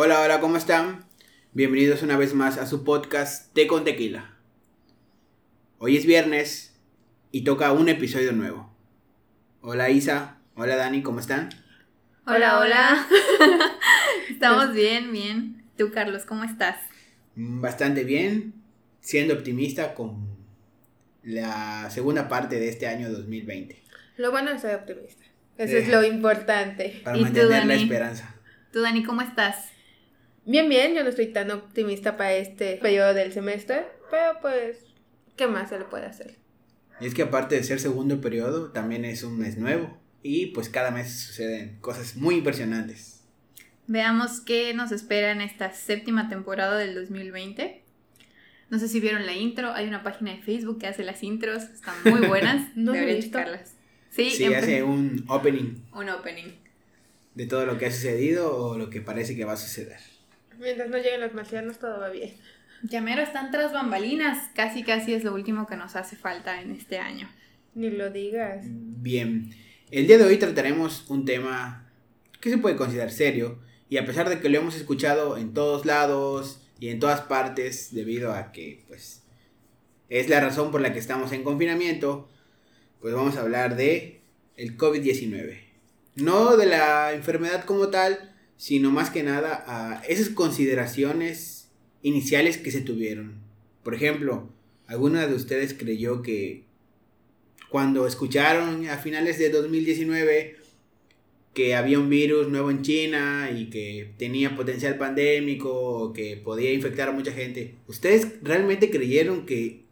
Hola, hola, ¿cómo están? Bienvenidos una vez más a su podcast Té con Tequila. Hoy es viernes y toca un episodio nuevo. Hola Isa, hola Dani, ¿cómo están? Hola, hola. Estamos bien, bien. Tú, Carlos, ¿cómo estás? Mm, Bastante bien, siendo optimista con la segunda parte de este año 2020. Lo bueno es ser optimista. Eso Eh. es lo importante. Para ¿Y tú, mantener la esperanza. Tú, Dani, ¿cómo estás? Bien, bien, yo no estoy tan optimista para este periodo del semestre, pero pues, ¿qué más se le puede hacer? Y es que aparte de ser segundo periodo, también es un mes nuevo. Y pues cada mes suceden cosas muy impresionantes. Veamos qué nos espera en esta séptima temporada del 2020. No sé si vieron la intro, hay una página de Facebook que hace las intros, están muy buenas, No deberían checarlas. Sí, Sí, hace un opening un opening. de todo lo que ha sucedido o lo que parece que va a suceder. Mientras no lleguen los marcianos, todo va bien. Llamero están tras bambalinas, casi casi es lo último que nos hace falta en este año. Ni lo digas. Bien, el día de hoy trataremos un tema que se puede considerar serio y a pesar de que lo hemos escuchado en todos lados y en todas partes debido a que pues es la razón por la que estamos en confinamiento, pues vamos a hablar de el COVID-19. No de la enfermedad como tal, sino más que nada a esas consideraciones iniciales que se tuvieron. Por ejemplo, ¿alguna de ustedes creyó que cuando escucharon a finales de 2019 que había un virus nuevo en China y que tenía potencial pandémico o que podía infectar a mucha gente, ¿ustedes realmente creyeron que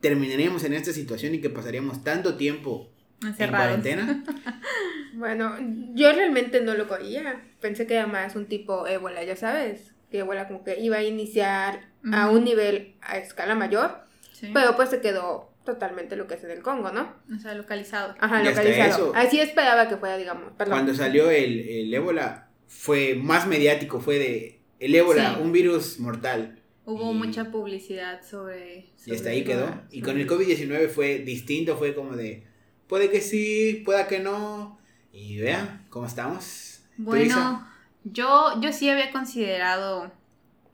terminaríamos en esta situación y que pasaríamos tanto tiempo en cuarentena? Bueno, yo realmente no lo creía. Pensé que era más un tipo ébola, ya sabes. Que ébola como que iba a iniciar a un nivel a escala mayor, Sí. pero pues se quedó totalmente lo que es en el Congo, ¿no? O sea, localizado. Ajá, localizado. eso- Así esperaba que fuera, digamos. Perdón. Cuando salió el, el ébola fue más mediático, fue de el ébola, Sí. un virus mortal. Hubo Y- mucha publicidad sobre... Y hasta sobre ahí quedó. Y con el COVID-19 fue distinto, fue como de, puede que sí, pueda que no. Y vean cómo estamos. Bueno, yo, yo sí había considerado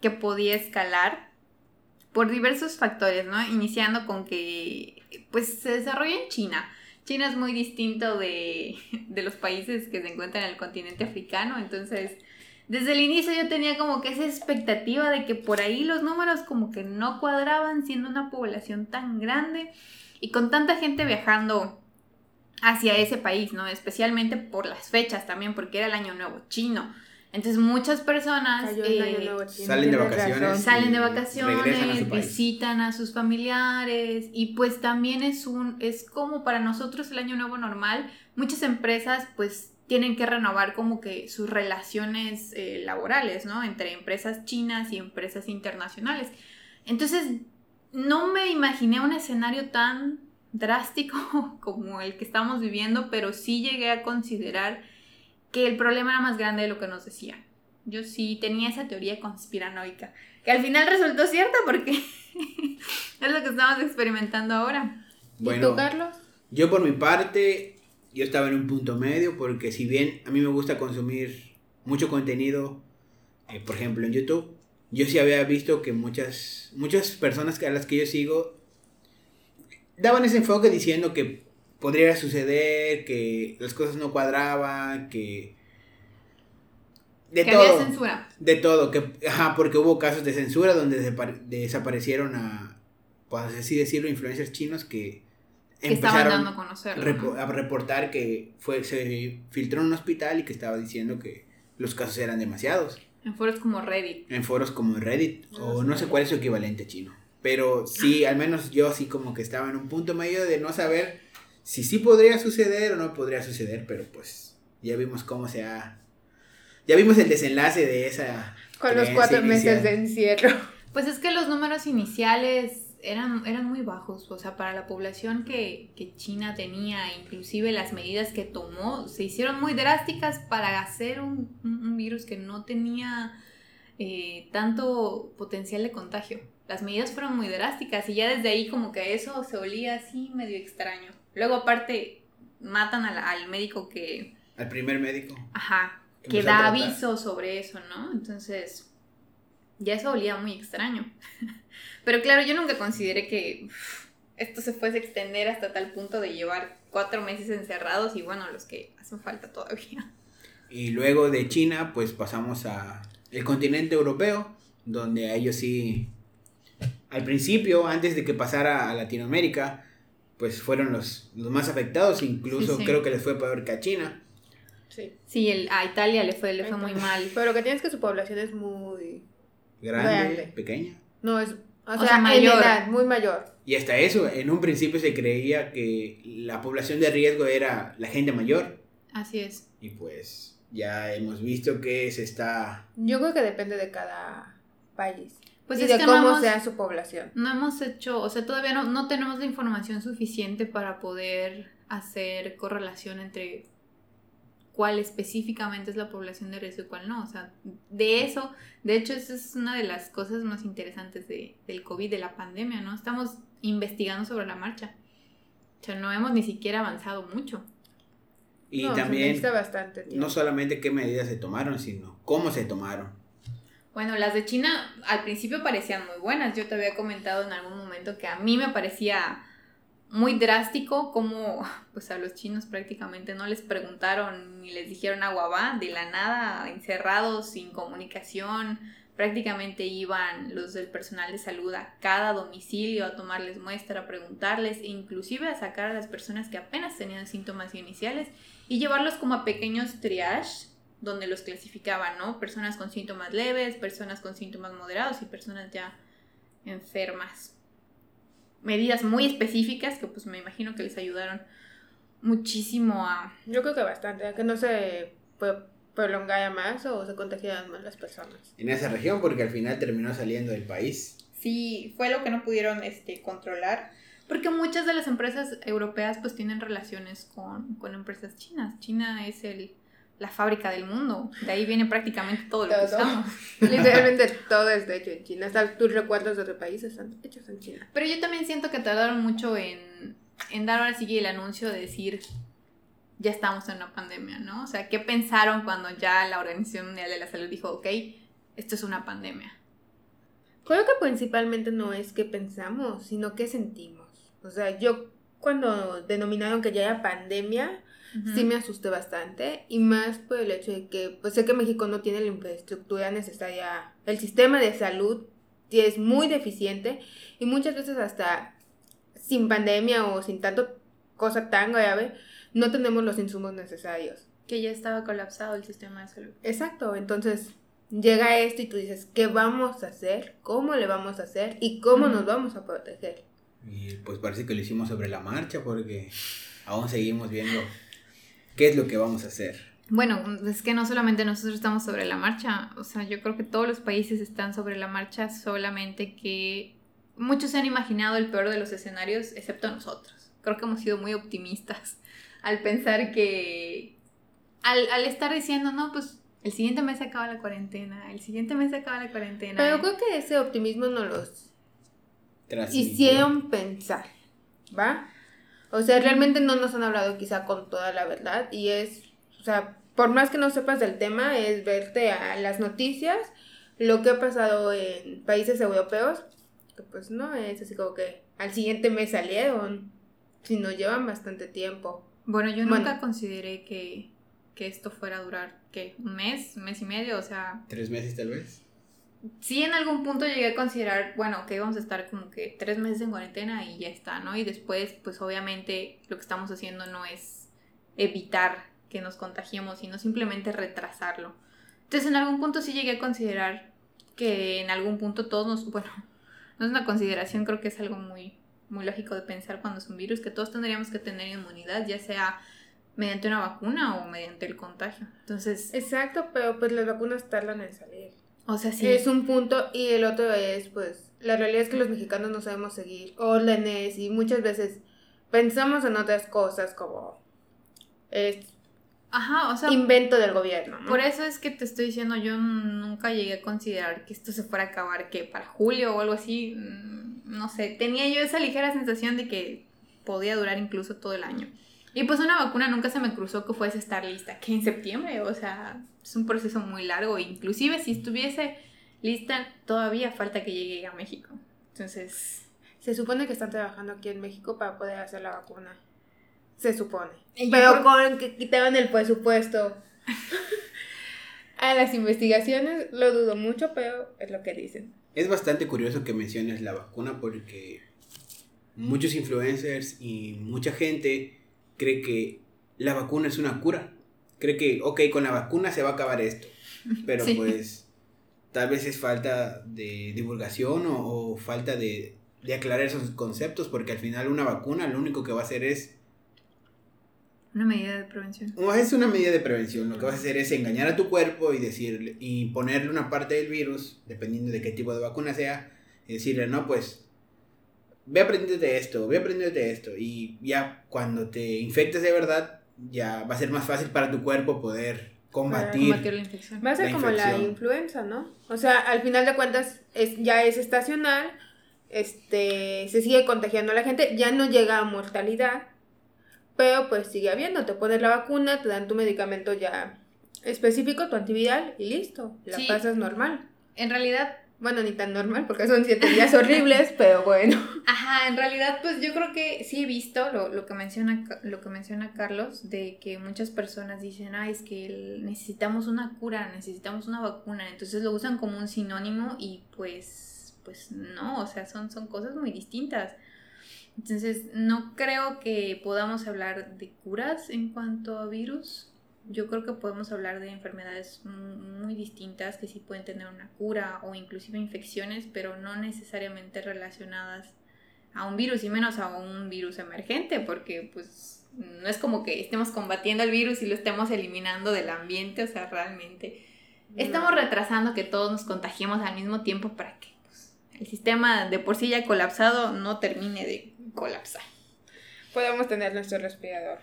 que podía escalar por diversos factores, ¿no? Iniciando con que pues se desarrolla en China. China es muy distinto de, de los países que se encuentran en el continente africano, entonces desde el inicio yo tenía como que esa expectativa de que por ahí los números como que no cuadraban siendo una población tan grande y con tanta gente viajando hacia ese país, ¿no? Especialmente por las fechas también, porque era el año nuevo chino. Entonces muchas personas eh, salen de vacaciones. salen de a vacaciones, país. visitan a sus familiares y pues también es un es como para nosotros el año nuevo normal. Muchas empresas pues tienen que renovar como que sus relaciones eh, laborales, ¿no? Entre empresas chinas y empresas internacionales. Entonces no me imaginé un escenario tan drástico como el que estamos viviendo, pero sí llegué a considerar que el problema era más grande de lo que nos decían. Yo sí tenía esa teoría conspiranoica, que al final resultó cierta porque es lo que estamos experimentando ahora. ¿Y Bueno, tú, Carlos? yo por mi parte, yo estaba en un punto medio porque si bien a mí me gusta consumir mucho contenido, eh, por ejemplo en YouTube, yo sí había visto que muchas, muchas personas a las que yo sigo daban ese enfoque diciendo que podría suceder, que las cosas no cuadraban, que... De que todo. había censura. De todo, que, ajá, porque hubo casos de censura donde desapa- desaparecieron a, pues así decirlo, influencers chinos que, empezaron dando a conocerlo. repo- ¿no? a reportar que fue, se filtró en un hospital y que estaba diciendo que los casos eran demasiados. En foros como Reddit. En foros como Reddit, No o no sé cuál es su equivalente chino. Pero sí, al menos yo así como que estaba en un punto medio de no saber si sí podría suceder o no podría suceder, pero pues ya vimos cómo se ha... Ya vimos el desenlace de esa... Con los cuatro inicial. meses de encierro. Pues es que los números iniciales eran, eran muy bajos, o sea, para la población que, que China tenía, inclusive las medidas que tomó, se hicieron muy drásticas para hacer un, un- un virus que no tenía eh, tanto potencial de contagio. Las medidas fueron muy drásticas y ya desde ahí como que eso se olía así medio extraño. Luego aparte matan al, al médico que, Al primer médico. ajá, que da aviso sobre eso, ¿no? Entonces, ya eso olía muy extraño. Pero claro, yo nunca consideré que esto se fuese a extender hasta tal punto de llevar cuatro meses encerrados y bueno, los que hacen falta todavía. Y luego de China, pues pasamos a el continente europeo, donde a ellos sí, al principio, antes de que pasara a Latinoamérica, pues fueron los, los más afectados, incluso Sí, sí. creo que les fue peor que a China. Sí. Sí, el, a Italia le fue, le fue muy mal. Pero lo que tienes es que su población es muy... Grande, Grande. pequeña. No, es... O, O sea, mayor. edad, muy mayor. Y hasta eso, en un principio se creía que la población de riesgo era la gente mayor. Así es. Y pues ya hemos visto que se está... Yo creo que depende de cada país. Pues y es de que cómo no hemos, sea su población. no hemos hecho, o sea, todavía no, no tenemos la información suficiente para poder hacer correlación entre cuál específicamente es la población de riesgo y cuál no. O sea, de eso, de hecho, esa es una de las cosas más interesantes de, del COVID, de la pandemia, ¿no? Estamos investigando sobre la marcha. O sea, no hemos ni siquiera avanzado mucho. Y No, también necesita bastante tiempo. no solamente qué medidas se tomaron, sino cómo se tomaron. Bueno, las de China al principio parecían muy buenas. Yo te había comentado en algún momento que a mí me parecía muy drástico como pues a los chinos prácticamente no les preguntaron ni les dijeron agua va de la nada, encerrados, sin comunicación. Prácticamente iban los del personal de salud a cada domicilio a tomarles muestra, a preguntarles e inclusive a sacar a las personas que apenas tenían síntomas iniciales y llevarlos como a pequeños triage donde los clasificaban, ¿no? Personas con síntomas leves, personas con síntomas moderados y personas ya enfermas. Medidas muy específicas que pues me imagino que les ayudaron muchísimo a... Yo creo que bastante, a que no se prolongara más o se contagiaran más las personas. En esa región, porque al final terminó saliendo del país. Sí, fue lo que no pudieron este, controlar. Porque muchas de las empresas europeas pues tienen relaciones con, con empresas chinas. China es el, la fábrica del mundo. De ahí viene prácticamente todo lo que usamos. Literalmente todo es hecho en China. Hasta tus recuerdos de otro país están hechos en China. Pero yo también siento que tardaron mucho en, en dar ahora sí el anuncio de decir ya estamos en una pandemia, ¿no? O sea, ¿qué pensaron cuando ya la Organización Mundial de la Salud dijo, ok, esto es una pandemia? Creo que principalmente no es qué pensamos, sino qué sentimos. O sea, yo cuando denominaron que ya era pandemia, sí me asusté bastante. Y más por el hecho de que, pues sé que México no tiene la infraestructura necesaria. El sistema de salud es muy deficiente y muchas veces hasta sin pandemia o sin tanto cosa tan grave, no tenemos los insumos necesarios. Que ya estaba colapsado el sistema de salud. Exacto, entonces llega esto y tú dices, ¿qué vamos a hacer? ¿Cómo le vamos a hacer? ¿Y cómo nos vamos a proteger? Y pues parece que lo hicimos sobre la marcha porque aún seguimos viendo qué es lo que vamos a hacer. Bueno, es que no solamente nosotros estamos sobre la marcha, o sea, yo creo que todos los países están sobre la marcha, solamente que muchos se han imaginado el peor de los escenarios, excepto nosotros. Creo que hemos sido muy optimistas al pensar que, al, al estar diciendo, no, pues el siguiente mes se acaba la cuarentena, el siguiente mes se acaba la cuarentena. Pero creo que ese optimismo nos los Transmitió. hicieron pensar, ¿va? O sea, realmente no nos han hablado quizá con toda la verdad y es, o sea, por más que no sepas del tema, es verte a las noticias, lo que ha pasado en países europeos, que pues no es así como que al siguiente mes salieron, sino llevan bastante tiempo. Bueno, yo Bueno. nunca consideré que, que esto fuera a durar, ¿qué? ¿Un mes? ¿Un mes y medio? O sea, Tres meses tal vez. Sí en algún punto llegué a considerar, bueno, que íbamos a estar como que tres meses en cuarentena y ya está, ¿no? Y después, pues obviamente lo que estamos haciendo no es evitar que nos contagiemos, sino simplemente retrasarlo. Entonces en algún punto sí llegué a considerar que en algún punto todos nos, bueno, no es una consideración, creo que es algo muy, muy lógico de pensar cuando es un virus, que todos tendríamos que tener inmunidad, ya sea mediante una vacuna o mediante el contagio. Entonces, Exacto, pero pues las vacunas tardan en salir. O sea, sí. Es un punto y el otro es, pues, la realidad es que los mexicanos no sabemos seguir órdenes y muchas veces pensamos en otras cosas como es Ajá, o sea, invento del gobierno. ¿no? Por eso es que te estoy diciendo, yo nunca llegué a considerar que esto se fuera a acabar, que para julio o algo así, mm, no sé, tenía yo esa ligera sensación de que podía durar incluso todo el año. Y pues una vacuna nunca se me cruzó que fuese estar lista, que en septiembre, o sea, es un proceso muy largo. Inclusive si estuviese lista, todavía falta que llegue a México. Entonces... Se supone que están trabajando aquí en México para poder hacer la vacuna. Se supone. Yo Pero creo- con que quitaron el presupuesto a las investigaciones, lo dudo mucho, pero es lo que dicen. Es bastante curioso que menciones la vacuna porque muchos influencers y mucha gente cree que la vacuna es una cura. Cree que, ok, con la vacuna se va a acabar esto. Pero Sí. pues tal vez es falta de divulgación o, o falta de, de aclarar esos conceptos porque al final una vacuna lo único que va a hacer es Una medida de prevención. o es una medida de prevención. Lo que vas a hacer es engañar a tu cuerpo y decirle y ponerle una parte del virus, dependiendo de qué tipo de vacuna sea, y decirle, no, pues ve aprendiéndote esto, ve aprendiéndote esto. Y ya cuando te infectes de verdad, ya va a ser más fácil para tu cuerpo poder combatir. Combatir la infección. Va a ser La como la infección. influenza, ¿no? O sea, al final de cuentas es, ya es estacional, este, se sigue contagiando a la gente, ya no llega a mortalidad, pero pues sigue habiendo, te pones la vacuna, te dan tu medicamento ya específico, tu antiviral y listo, la Sí. pasas normal. En realidad, Bueno, ni tan normal porque son siete días horribles, pero bueno. Ajá, en realidad, pues yo creo que sí he visto lo, lo que menciona lo que menciona Carlos, de que muchas personas dicen, ay, es que necesitamos una cura, necesitamos una vacuna, entonces lo usan como un sinónimo y pues, pues no, o sea, son, son cosas muy distintas. Entonces, no creo que podamos hablar de curas en cuanto a virus. Yo creo que podemos hablar de enfermedades mu- muy distintas que sí pueden tener una cura o inclusive infecciones, pero no necesariamente relacionadas a un virus y menos a un virus emergente, porque pues no es como que estemos combatiendo el virus y lo estemos eliminando del ambiente, o sea, realmente estamos retrasando que todos nos contagiemos al mismo tiempo para que pues, el sistema de por sí ya colapsado no termine de colapsar. Podemos tener nuestro respirador.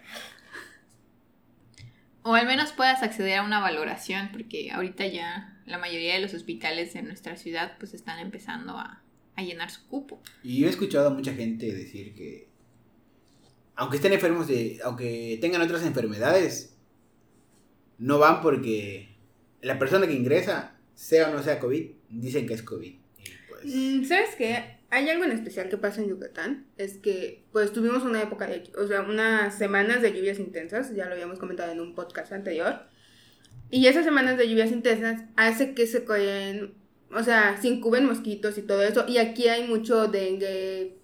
O al menos puedas acceder a una valoración, porque ahorita ya la mayoría de los hospitales en nuestra ciudad pues están empezando a, a llenar su cupo. Y yo he escuchado a mucha gente decir que, aunque estén enfermos de, aunque tengan otras enfermedades, no van porque la persona que ingresa, sea o no sea COVID, dicen que es COVID. Y pues, Mm, ¿Sabes qué? Hay algo en especial que pasa en Yucatán, es que pues tuvimos una época de, o sea, unas semanas de lluvias intensas, ya lo habíamos comentado en un podcast anterior, y esas semanas de lluvias intensas hace que se coyen, o sea, se incuben mosquitos y todo eso, y aquí hay mucho dengue,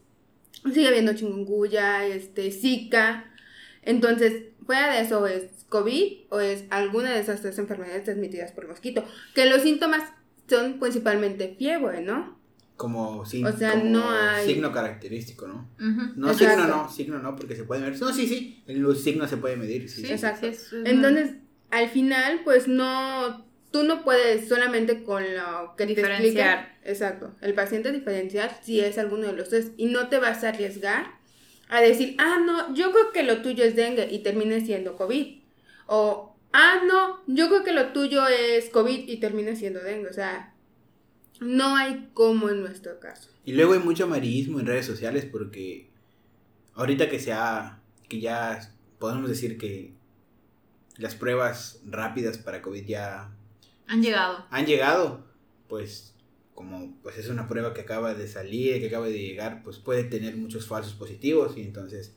sigue habiendo chingunguya, este, zika, entonces, fuera de eso es COVID o es alguna de esas tres enfermedades transmitidas por mosquito, que los síntomas son principalmente fiebre, ¿no? Como, sin- o sea, como no hay- signo característico, ¿no? No, Exacto. signo no, signo no, porque se puede medir. No, sí, sí, los signos se puede medir. Sí, Sí, sí. exacto. es- Entonces, al final, pues no, tú no puedes solamente con lo que te exacto, el paciente diferenciar si es alguno de los tres y no te vas a arriesgar a decir, ah, no, yo creo que lo tuyo es dengue y termine siendo COVID. O, ah, no, yo creo que lo tuyo es COVID y termine siendo dengue. O sea, no hay como en nuestro caso. Y luego hay mucho amarillismo en redes sociales porque ahorita que se ha, que ya podemos decir que las pruebas rápidas para COVID ya Han llegado. han llegado, pues como pues es una prueba que acaba de salir, que acaba de llegar, pues puede tener muchos falsos positivos y entonces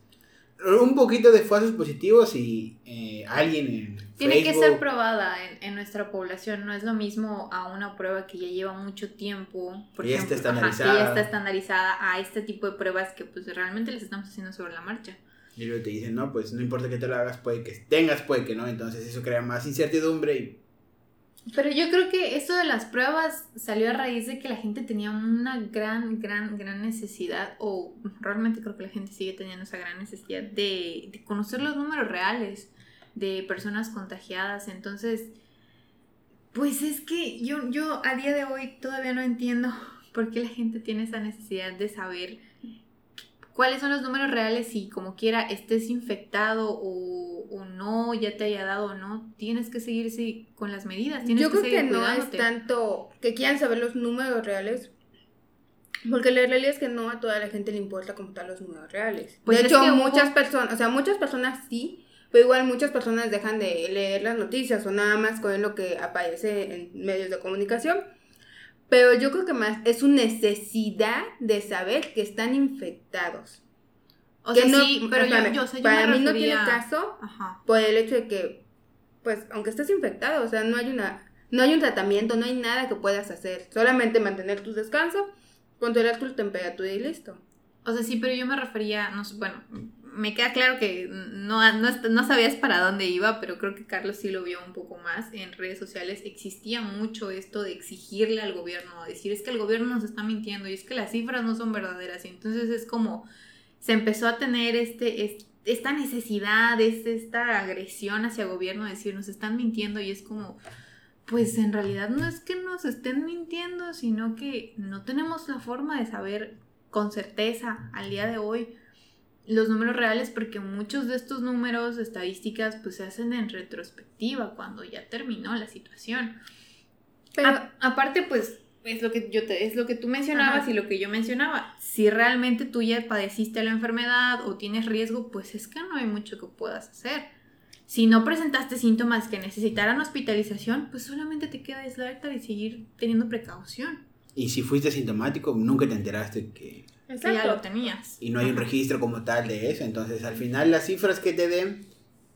un poquito de falsos positivos y eh, alguien en Tiene que Facebook- ser probada en, en nuestra población, no es lo mismo a una prueba que ya lleva mucho tiempo, por Y ya está ejemplo, ajá, que estandarizada. ya está estandarizada a este tipo de pruebas que pues realmente les estamos haciendo sobre la marcha. Y luego te dicen, no, pues no importa que te lo hagas, puede que tengas, puede que no. Entonces eso crea más incertidumbre y Pero yo creo que esto de las pruebas salió a raíz de que la gente tenía una gran, gran, gran necesidad, o realmente creo que la gente sigue teniendo esa gran necesidad de, de conocer los números reales de personas contagiadas. Entonces, pues es que yo, yo a día de hoy todavía no entiendo por qué la gente tiene esa necesidad de saber cuáles son los números reales si como quiera estés infectado o, o no, ya te haya dado o no, tienes que seguirse con las medidas. Tienes Yo que creo que no es tanto que quieran saber los números reales, Porque la realidad es que no a toda la gente le importa como tal los números reales. Pues de hecho, hubo- muchas personas, o sea, muchas personas sí, pero igual muchas personas dejan de leer las noticias o nada más con lo que aparece en medios de comunicación. Pero yo creo que más es su necesidad de saber que están infectados. O Que sea, no- sí, pero yo, espérame, yo, o sea, yo para me mí no tiene caso Ajá. por el hecho de que, pues, aunque estés infectado, o sea, no hay una, no hay un tratamiento, no hay nada que puedas hacer. Solamente mantener tu descanso, controlar tu temperatura y listo. O sea, sí, pero yo me refería, no sé, bueno, me queda claro que no, no, no sabías para dónde iba, pero creo que Carlos sí lo vio un poco más en redes sociales. Existía mucho esto de exigirle al gobierno, decir es que el gobierno nos está mintiendo y es que las cifras no son verdaderas. Y entonces es como se empezó a tener este, es- esta necesidad, es- esta agresión hacia el gobierno, de decir nos están mintiendo y es como, pues en realidad no es que nos estén mintiendo, sino que no tenemos la forma de saber con certeza al día de hoy los números reales porque muchos de estos números, estadísticas, pues se hacen en retrospectiva cuando ya terminó la situación. Pero, A- aparte, pues es lo que yo te, es lo que tú mencionabas Ajá. y lo que yo mencionaba. Si realmente tú ya padeciste la enfermedad o tienes riesgo, pues es que no hay mucho que puedas hacer. Si no presentaste síntomas que necesitaran hospitalización, pues solamente te queda aislarte y seguir teniendo precaución. Y si fuiste sintomático, nunca te enteraste que... Que ya lo tenías. Y no hay un registro como tal de eso. Entonces, al final, las cifras que te den,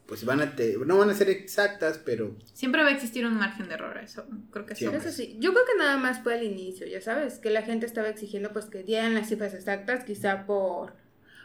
pues van a te- no van a ser exactas, pero Siempre va a existir un margen de error, eso creo que sí. Siempre. Eso sí, yo creo que nada más fue al inicio, ya sabes, que la gente estaba exigiendo pues que dieran las cifras exactas, quizá por,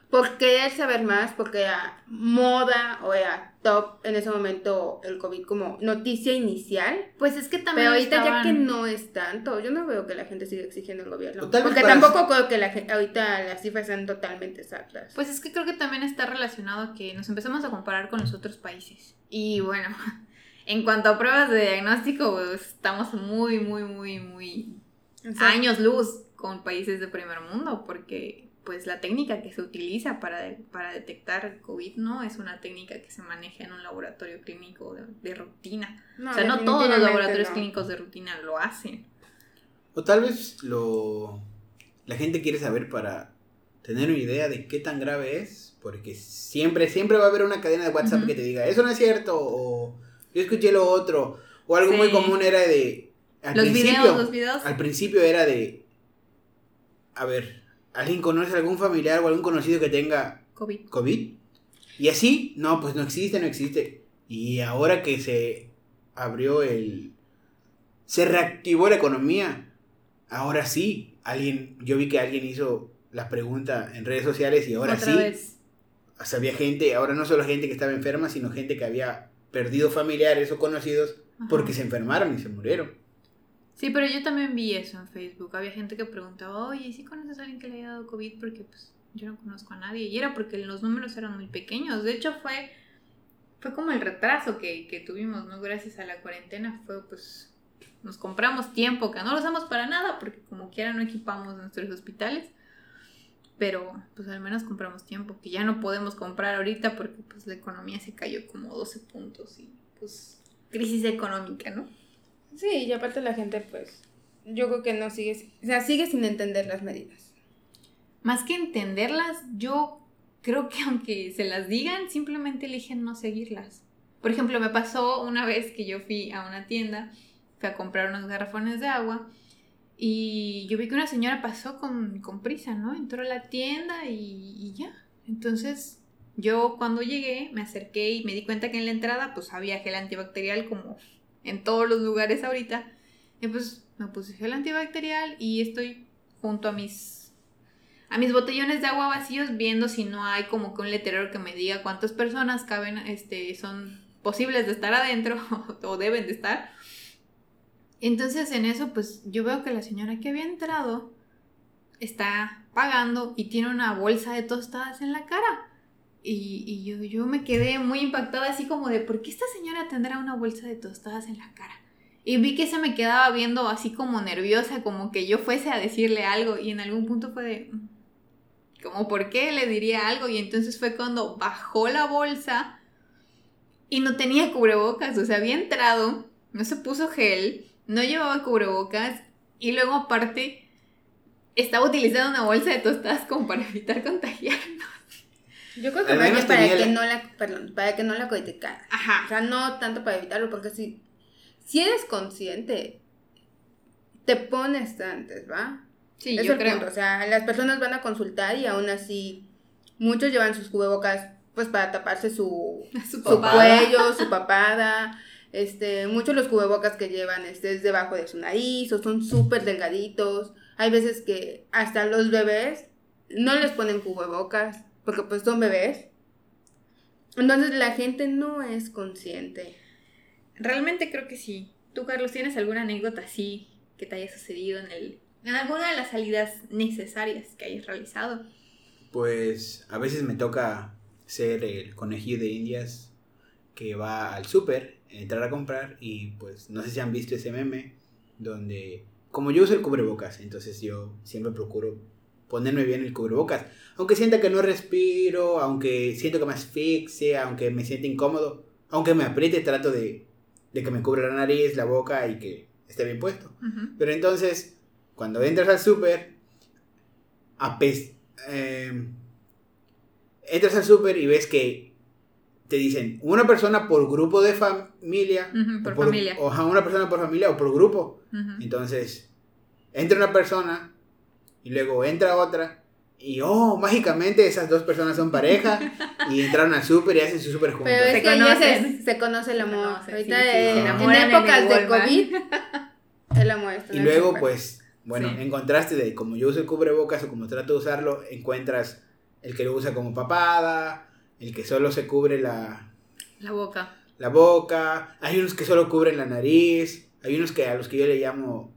por querer saber más, porque era moda o era top en ese momento el COVID como noticia inicial. Pues es que también Pero ahorita ya que no es tanto, yo no veo que la gente siga exigiendo al gobierno. Porque tampoco creo que la gente, ahorita las cifras sean totalmente exactas. Pues es que creo que también está relacionado que nos empezamos a comparar con los otros países. Y bueno, en cuanto a pruebas de diagnóstico, pues, estamos muy, muy, muy, muy años luz con países de primer mundo, porque pues la técnica que se utiliza para, para detectar COVID no es una técnica que se maneja en un laboratorio clínico de, de rutina. No, o sea, no todos los laboratorios no. clínicos de rutina lo hacen. O tal vez lo la gente quiere saber para tener una idea de qué tan grave es, porque siempre siempre va a haber una cadena de WhatsApp que te diga, eso no es cierto o yo escuché lo otro o algo Sí. muy común era de al Los principio videos, los videos. al principio era de a ver, ¿alguien conoce algún familiar o algún conocido que tenga COVID. COVID? Y así, no, pues no existe, no existe. Y ahora que se abrió el... Se reactivó la economía, ahora sí, alguien, yo vi que alguien hizo la pregunta en redes sociales y ahora Otra sí, vez. o sea, había gente, ahora no solo gente que estaba enferma, sino gente que había perdido familiares o conocidos Ajá. porque se enfermaron y se murieron. Sí, pero yo también vi eso en Facebook. Había gente que preguntaba, oye, ¿y si conoces a alguien que le haya dado COVID? Porque pues yo no conozco a nadie. Y era porque los números eran muy pequeños. De hecho, fue, fue como el retraso que, que tuvimos, ¿no? Gracias a la cuarentena. Fue pues, nos compramos tiempo, que no lo usamos para nada, porque como quiera no equipamos nuestros hospitales. Pero pues al menos compramos tiempo, que ya no podemos comprar ahorita porque pues la economía se cayó como 12 puntos y pues crisis económica, ¿no? Sí, y aparte la gente, pues, yo creo que no sigue, o sea, sigue sin entender las medidas. Más que entenderlas, yo creo que aunque se las digan, simplemente eligen no seguirlas. Por ejemplo, me pasó una vez que yo fui a una tienda, fui a comprar unos garrafones de agua y yo vi que una señora pasó con, con prisa, ¿no? Entró a la tienda y, y ya. Entonces, yo cuando llegué me acerqué y me di cuenta que en la entrada pues había gel antibacterial como en todos los lugares ahorita. Y pues me puse gel antibacterial y estoy junto a mis a mis botellones de agua vacíos viendo si no hay como que un letrero que me diga cuántas personas caben, este, son posibles de estar adentro o deben de estar. Entonces en eso pues yo veo que la señora que había entrado está pagando y tiene una bolsa de tostadas en la cara. Y, y yo, yo me quedé muy impactada así como de, ¿por qué esta señora tendrá una bolsa de tostadas en la cara? Y vi que se me quedaba viendo así como nerviosa, como que yo fuese a decirle algo y en algún punto fue de, "Mm, como, ¿por qué le diría algo? Y entonces fue cuando bajó la bolsa y no tenía cubrebocas, o sea, había entrado, no se puso gel, no llevaba cubrebocas y luego aparte estaba utilizando una bolsa de tostadas como para evitar contagiarnos. Yo creo que más para que la- no la, perdón, para que no la criticaran. Ajá. O sea, no tanto para evitarlo, porque si, si eres consciente, te pones antes, ¿va? Sí, es yo el creo. punto. O sea, las personas van a consultar y aún así muchos llevan sus cubrebocas pues para taparse su, Su cuello, su papada. Este, muchos los cubrebocas que llevan este, es debajo de su nariz o son súper delgaditos. Hay veces que hasta los bebés no les ponen cubrebocas porque pues son bebés. Entonces la gente no es consciente. Realmente creo que sí. ¿Tú, Carlos, tienes alguna anécdota así que te haya sucedido en el en alguna de las salidas necesarias que hayas realizado? Pues a veces me toca ser el conejillo de indias que va al súper, entrar a comprar y pues no sé si han visto ese meme donde como yo uso el cubrebocas, entonces yo siempre procuro ponerme bien el cubrebocas, aunque sienta que no respiro, aunque siento que me asfixie, aunque me sienta incómodo, aunque me apriete, trato de, de que me cubra la nariz, la boca y que esté bien puesto. Pero entonces, cuando entras al súper, eh, entras al súper y ves que te dicen una persona por grupo de familia. Por familia. O una persona por familia o por grupo. Entonces, entra una persona y luego entra otra. Y oh, mágicamente esas dos personas son pareja y entraron al súper y hacen su súper juntos. Pero Se es que ahí conocen. se, se conoce el amor. conocen, Ahorita sí, sí, se en épocas de. COVID, el amor está Y luego, pues, bueno, Sí. en contraste de como yo uso el cubrebocas o como trato de usarlo, encuentras el que lo usa como papada, el que solo se cubre la, La boca. la boca, hay unos que solo cubren la nariz, hay unos que a los que yo le llamo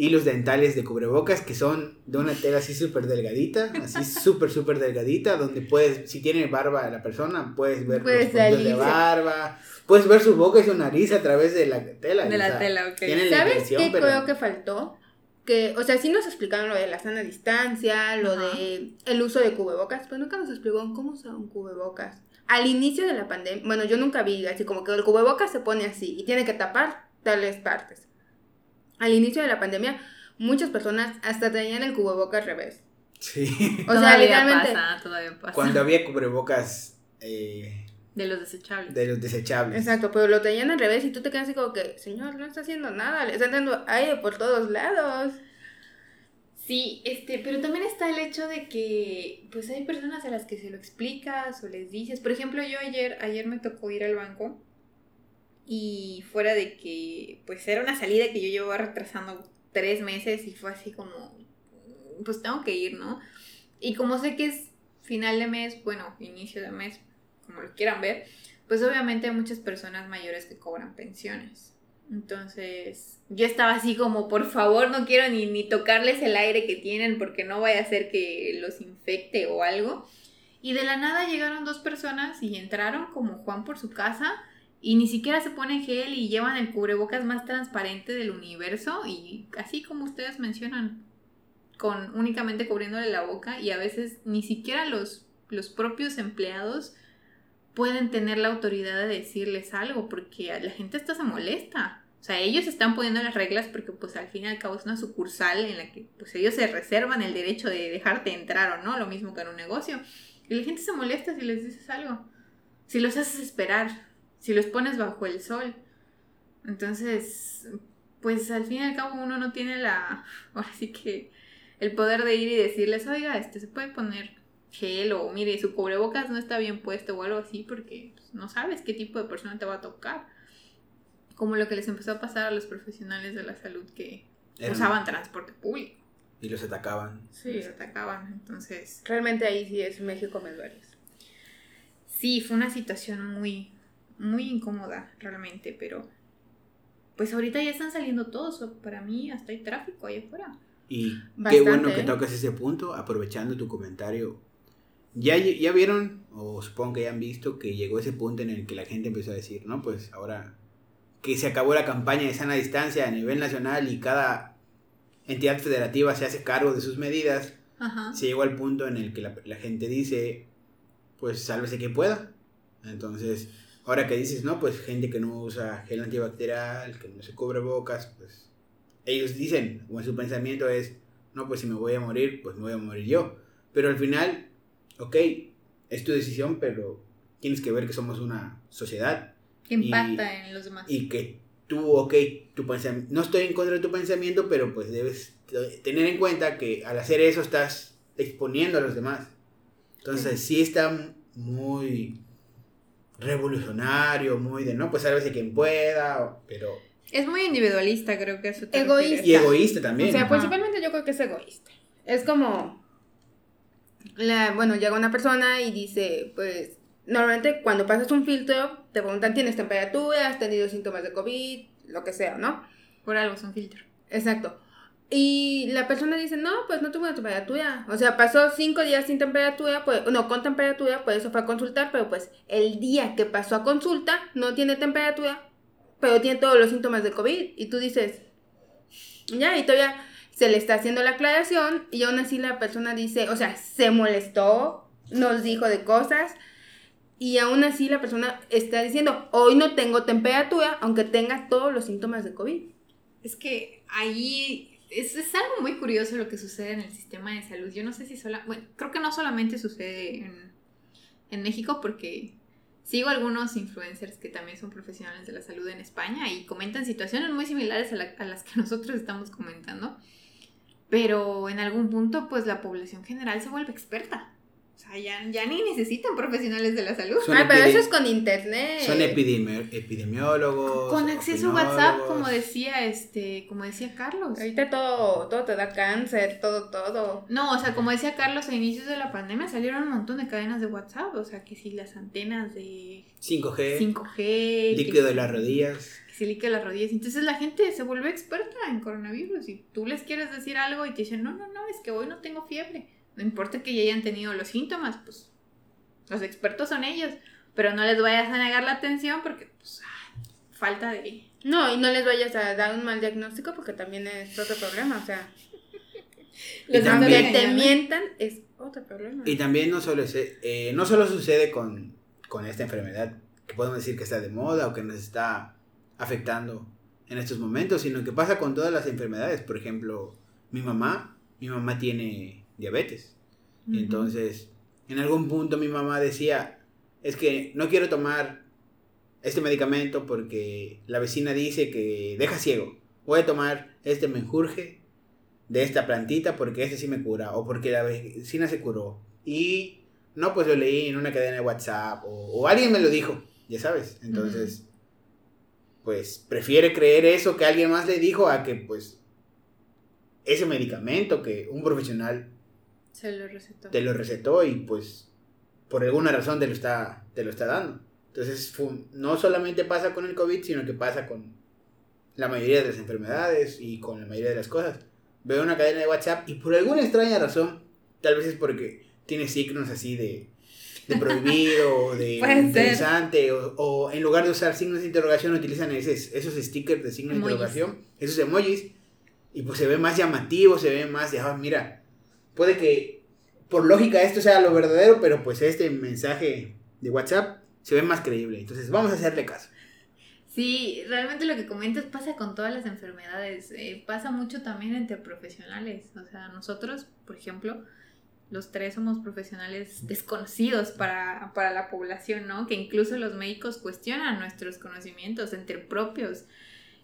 hilos dentales de cubrebocas que son de una tela así súper delgadita, así súper, súper delgadita, donde puedes, si tiene barba la persona, puedes ver Puedes los puntos de barba, puedes ver su boca y su nariz a través de la tela. De la sea, tela, ok. ¿Sabes qué pero- creo que faltó? Que, o sea, sí nos explicaron lo de la sana distancia, lo de el uso de cubrebocas, pero nunca nos explicaron cómo usar un cubrebocas. Al inicio de la pandemia, bueno, yo nunca vi así como que el cubrebocas se pone así y tiene que tapar tales partes. Al inicio de la pandemia, muchas personas hasta traían el cubrebocas al revés. Sí. O sea, todavía literalmente. pasa, todavía pasa. Cuando había cubrebocas eh, De los desechables. de los desechables. Exacto, pero lo traían al revés y tú te quedas así como que, señor, no está haciendo nada, le está dando aire por todos lados. Sí, este, pero también está el hecho de que pues hay personas a las que se lo explicas o les dices. Por ejemplo, yo ayer, ayer me tocó ir al banco y fuera de que pues era una salida que yo llevaba retrasando tres meses y fue así como, pues tengo que ir, ¿no? Y como sé que es final de mes, bueno, inicio de mes, como lo quieran ver, pues obviamente hay muchas personas mayores que cobran pensiones. Entonces, yo estaba así como, por favor, no quiero ni, ni tocarles el aire que tienen porque no vaya a ser que los infecte o algo. Y de la nada llegaron dos personas y entraron como Juan por su casa y ni siquiera se ponen gel y llevan el cubrebocas más transparente del universo y así como ustedes mencionan, con únicamente cubriéndole la boca y a veces ni siquiera los, los propios empleados pueden tener la autoridad de decirles algo porque la gente hasta se molesta. O sea, ellos están poniendo las reglas porque pues al fin y al cabo es una sucursal en la que pues ellos se reservan el derecho de dejarte entrar o no, lo mismo que en un negocio. Y la gente se molesta si les dices algo. Si los haces esperar, si los pones bajo el sol. Entonces, pues al fin y al cabo uno no tiene la, ahora sí que el poder de ir y decirles, oiga, este se puede poner gel o mire, su cubrebocas no está bien puesto o algo así porque pues, no sabes qué tipo de persona te va a tocar. Como lo que les empezó a pasar a los profesionales de la salud que Eran- usaban transporte público. Y los atacaban. Sí. Los atacaban. Entonces, Realmente ahí sí es México me dueles. sí, fue una situación muy, muy incómoda realmente, pero pues ahorita ya están saliendo todos. Para mí hasta hay tráfico ahí afuera. Y qué bueno que ¿eh? tocas ese punto, aprovechando tu comentario. Ya, ya vieron, o supongo que ya han visto, que llegó ese punto en el que la gente empezó a decir, no, pues ahora que se acabó la campaña de sana distancia a nivel nacional y cada entidad federativa se hace cargo de sus medidas, Ajá. se llegó al punto en el que la, la gente dice, pues sálvese que pueda. Entonces, ahora que dices, no, pues gente que no usa gel antibacterial, que no se cubre bocas, pues ellos dicen, o en su pensamiento es, no, pues si me voy a morir, pues me voy a morir yo. Pero al final, ok, es tu decisión, pero tienes que ver que somos una sociedad. Que impacta en los demás. Y que tú, ok, tu pensamiento, no estoy en contra de tu pensamiento, pero pues debes tener en cuenta que al hacer eso estás exponiendo a los demás. Entonces sí, está muy revolucionario, muy de, no, pues de quien pueda, pero... Es muy individualista, creo que eso. egoísta. Y egoísta también. O sea, principalmente yo creo que es egoísta. Es como, la, bueno, llega una persona y dice, pues, normalmente cuando pasas un filtro, te preguntan, ¿tienes temperatura? ¿Has tenido síntomas de COVID? Lo que sea, ¿no? Por algo es un filtro. Exacto. Y la persona dice, no, pues no tuvo una temperatura. O sea, pasó cinco días sin temperatura, pues, no, con temperatura, pues eso fue a consultar, pero pues el día que pasó a consulta no tiene temperatura, pero tiene todos los síntomas de COVID. Y tú dices, ya, y todavía se le está haciendo la aclaración y aún así la persona dice, o sea, se molestó, nos dijo de cosas y aún así la persona está diciendo, hoy no tengo temperatura, aunque tenga todos los síntomas de COVID. Es que ahí es, es, algo muy curioso lo que sucede en el sistema de salud. Yo no sé si sola, bueno, creo que no solamente sucede en, en México porque sigo algunos influencers que también son profesionales de la salud en España y comentan situaciones muy similares a, a las que nosotros estamos comentando. Pero en algún punto, pues la población general se vuelve experta. O sea, ya, ni necesitan profesionales de la salud. ah, pero eso es con internet. Son epidemiólogos. Con acceso a WhatsApp, como decía este, como decía Carlos. Ahorita todo, todo te da cáncer, todo, todo. No, o sea, como decía Carlos, a inicios de la pandemia salieron un montón de cadenas de WhatsApp. O sea, que si las antenas de 5G. 5G. Líquido de las rodillas. Que si líquido de las rodillas. Entonces la gente se vuelve experta en coronavirus. Y tú les quieres decir algo y te dicen, no, no, no, es que hoy no tengo fiebre no importa que ya hayan tenido los síntomas, pues los expertos son ellos. Pero no les vayas a negar la atención porque, pues, falta de... No, y no les vayas a dar un mal diagnóstico porque también es otro problema, o sea... los que te mientan es otro problema. Y también no solo, eh, no solo sucede con, con esta enfermedad, que podemos decir que está de moda o que nos está afectando en estos momentos, sino que pasa con todas las enfermedades. Por ejemplo, mi mamá, mi mamá tiene diabetes. Entonces, en algún punto mi mamá decía, es que no quiero tomar este medicamento porque la vecina dice que deja ciego. Voy a tomar este menjurje de esta plantita porque este sí me cura o porque la vecina se curó. Y no, pues lo leí en una cadena de WhatsApp o, alguien me lo dijo, ya sabes. Entonces, pues prefiere creer eso que alguien más le dijo a que pues ese medicamento que un profesional se lo recetó. Te lo recetó y pues por alguna razón te lo está, te lo está dando. Entonces no solamente pasa con el COVID, sino que pasa con la mayoría de las enfermedades y con la mayoría de las cosas. Veo una cadena de WhatsApp y por alguna extraña razón, tal vez es porque tiene signos así de, de prohibido o de interesante, o, en lugar de usar signos de interrogación utilizan esos, esos stickers de signos de interrogación, esos emojis, y pues se ve más llamativo, se ve más de, ah, mira, puede que por lógica esto sea lo verdadero, pero pues este mensaje de WhatsApp se ve más creíble. Entonces vamos a hacerle caso. Sí, realmente lo que comentas pasa con todas las enfermedades. Eh, pasa mucho también entre profesionales. O sea, nosotros, por ejemplo, los tres somos profesionales desconocidos para, para la población, ¿no? Que incluso los médicos cuestionan nuestros conocimientos entre propios.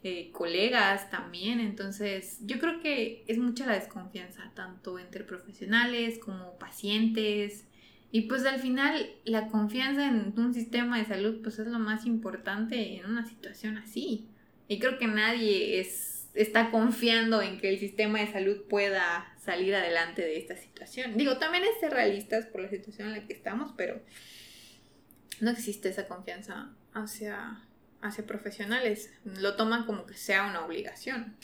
Eh, colegas también. Entonces, yo creo que es mucha la desconfianza, tanto entre profesionales como pacientes. Y pues al final la confianza en un sistema de salud pues es lo más importante en una situación así. Y creo que nadie es, está confiando en que el sistema de salud pueda salir adelante de esta situación. Digo, también es ser realistas por la situación en la que estamos, pero no existe esa confianza hacia hacia profesionales. Lo toman como que sea una obligación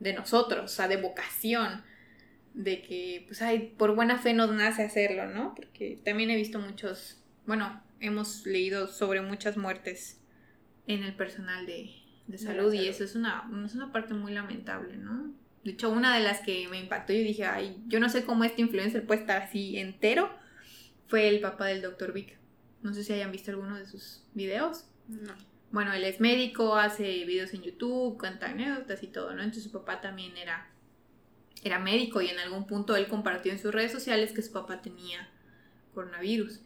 de nosotros, o sea, de vocación, de que, pues, ay, por buena fe nos nace hacerlo, ¿no? Porque también he visto muchos, bueno, hemos leído sobre muchas muertes en el personal de, salud, y eso es una, es una parte muy lamentable, ¿no? De hecho, una de las que me impactó, yo dije, ay, yo no sé cómo este influencer puede estar así entero, fue el papá del doctor Vic. No sé si hayan visto alguno de sus videos. No bueno, él es médico, hace videos en YouTube, cuenta anécdotas y todo, ¿no? Entonces su papá también era era médico y en algún punto él compartió en sus redes sociales que su papá tenía coronavirus.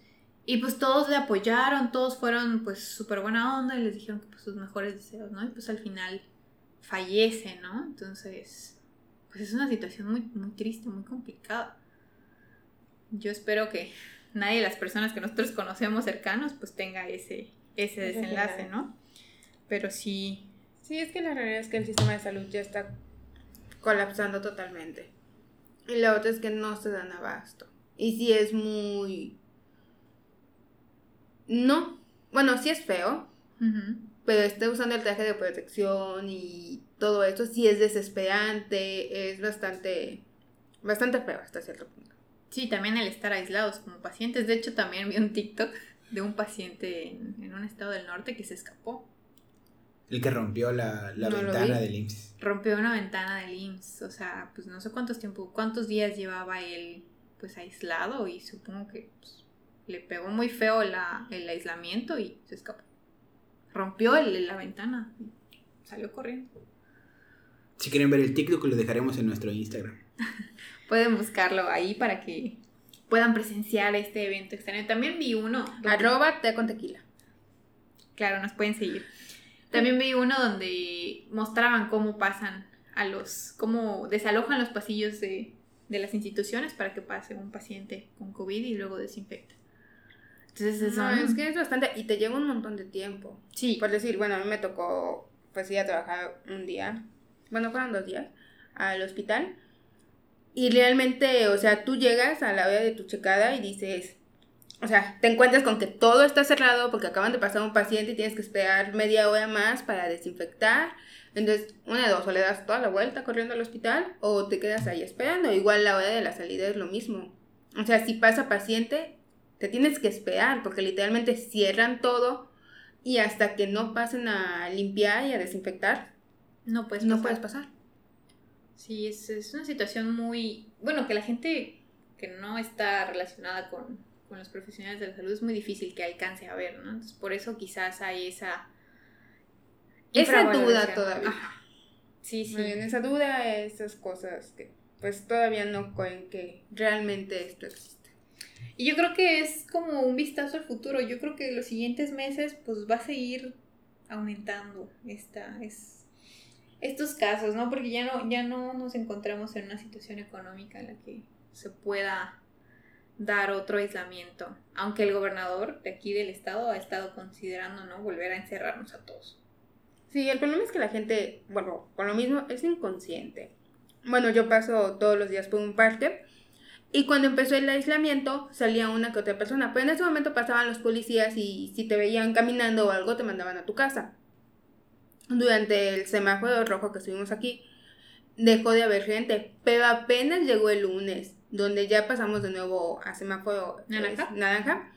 Y pues todos le apoyaron, todos fueron pues súper buena onda y les dijeron que pues sus mejores deseos, ¿no? Y pues al final fallece, ¿no? Entonces, pues es una situación muy, muy triste, muy complicada. Yo espero que nadie de las personas que nosotros conocemos cercanos pues tenga ese, ese desenlace, ¿no? Pero sí. Sí, es que la realidad es que el sistema de salud ya está colapsando totalmente. Y la otra es que no se dan abasto. Y sí es muy... No. Bueno, sí es feo. Pero está usando el traje de protección y todo eso sí es desesperante. Es bastante... Bastante feo hasta cierto punto. Sí, también el estar aislados como pacientes. De hecho, también vi un TikTok de un paciente en, un estado del norte que se escapó. El que rompió la, ventana del IMSS. Rompió una ventana del IMSS. O sea, pues no sé cuántos tiempo, cuántos días llevaba él pues aislado y supongo que pues, le pegó muy feo la, el aislamiento y se escapó. Rompió el, la ventana y salió corriendo. Si quieren ver el TikTok lo dejaremos en nuestro Instagram. Pueden buscarlo ahí para que puedan presenciar este evento extraño. También vi uno. Arroba te con tequila. Claro, nos pueden seguir. También vi uno donde mostraban cómo pasan a los, cómo desalojan los pasillos de, las instituciones para que pase un paciente con COVID y luego desinfecta. Entonces eso... es que es bastante, y te lleva un montón de tiempo. Sí. Por decir, bueno, a mí me tocó, pues ir a trabajar un día, bueno, fueron dos días, al hospital y realmente, o sea, tú llegas a la hora de tu checada y dices, o sea, te encuentras con que todo está cerrado porque acaban de pasar un paciente y tienes que esperar media hora más para desinfectar. Entonces, una de dos, o le das toda la vuelta corriendo al hospital o te quedas ahí esperando. Igual la hora de la salida es lo mismo. O sea, si pasa paciente, te tienes que esperar porque literalmente cierran todo y hasta que no pasen a limpiar y a desinfectar, no puedes No puedes pasar. Sí, es, una situación muy... Bueno, que la gente que no está relacionada con, los profesionales de la salud es muy difícil que alcance a ver, ¿no? Entonces, por eso quizás hay esa... Esa duda todavía. Sí, sí. en esa duda, esas cosas que pues todavía no creen que realmente esto existe. Y yo creo que es como un vistazo al futuro. Yo creo que los siguientes meses pues va a seguir aumentando esta, es, estos casos, ¿no? Porque ya no, ya no nos encontramos en una situación económica en la que se pueda dar otro aislamiento, aunque el gobernador de aquí del estado ha estado considerando, ¿no? Volver a encerrarnos a todos. Sí, el problema es que la gente, bueno, con lo mismo, es inconsciente. Bueno, yo paso todos los días por un parque y cuando empezó el aislamiento salía una que otra persona, pero en ese momento pasaban los policías y si te veían caminando o algo te mandaban a tu casa durante el semáforo rojo que estuvimos aquí, dejó de haber gente, pero apenas llegó el lunes, donde ya pasamos de nuevo a semáforo naranja, naranja.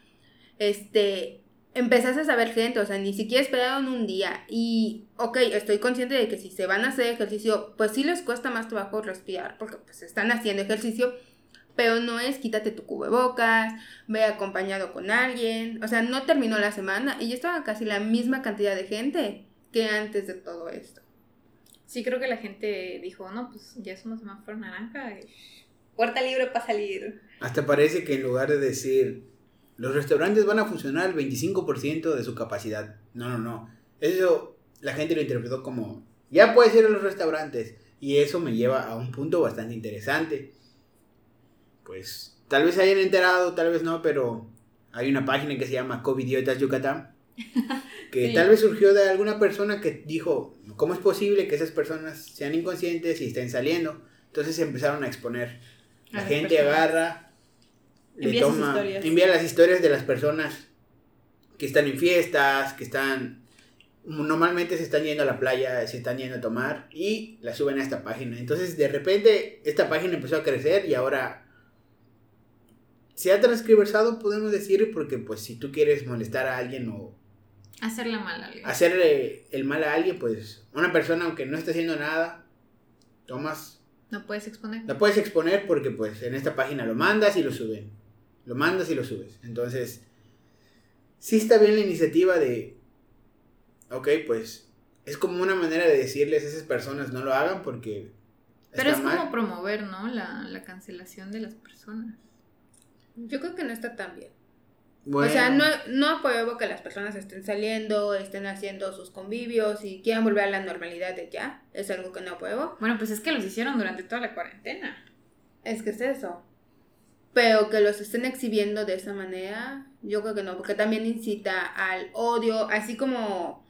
Este, empezaste a saber gente, o sea, ni siquiera esperaron un día. Y, ok, estoy consciente de que si se van a hacer ejercicio, pues sí les cuesta más trabajo respirar, porque pues están haciendo ejercicio, pero no es quítate tu cubrebocas, ve acompañado con alguien, o sea, no terminó la semana y ya estaba casi la misma cantidad de gente que antes de todo esto. Sí, creo que la gente dijo, no, pues ya somos semáforo naranja, puerta libre para salir. Hasta parece que en lugar de decir, los restaurantes van a funcionar al 25% de su capacidad. No, no, no. Eso la gente lo interpretó como, ya puedes ir a los restaurantes. Y eso me lleva a un punto bastante interesante. Pues tal vez hayan enterado, tal vez no, pero hay una página que se llama Covidiotas Yucatán. que tal vez surgió de alguna persona que dijo, ¿cómo es posible que esas personas sean inconscientes y estén saliendo? Entonces se empezaron a exponer. La gente agarra, le toma, envía las historias de las personas que están en fiestas, que están, normalmente se están yendo a la playa, se están yendo a tomar y la suben a esta página. Entonces de repente esta página empezó a crecer y ahora se ha transcriversado, podemos decir, porque pues si tú quieres molestar a alguien o Hacerle mal a alguien. Hacerle el mal a alguien, pues una persona aunque no esté haciendo nada, tomas... No puedes exponer. No puedes exponer porque pues en esta página lo mandas y lo suben. Lo mandas y lo subes. Entonces, sí está bien la iniciativa de, ok, pues es como una manera de decirles a esas personas no lo hagan porque Pero está es mal. como promover, ¿no? La, la cancelación de las personas. Yo creo que no está tan bien. Bueno, O sea, no, no apruebo que las personas estén saliendo, estén haciendo sus convivios y quieran volver a la normalidad de ya. Es algo que no apruebo. Bueno, pues es que los hicieron durante toda la cuarentena. Es que es eso. Pero que los estén exhibiendo de esa manera, yo creo que no, porque también incita al odio, así como,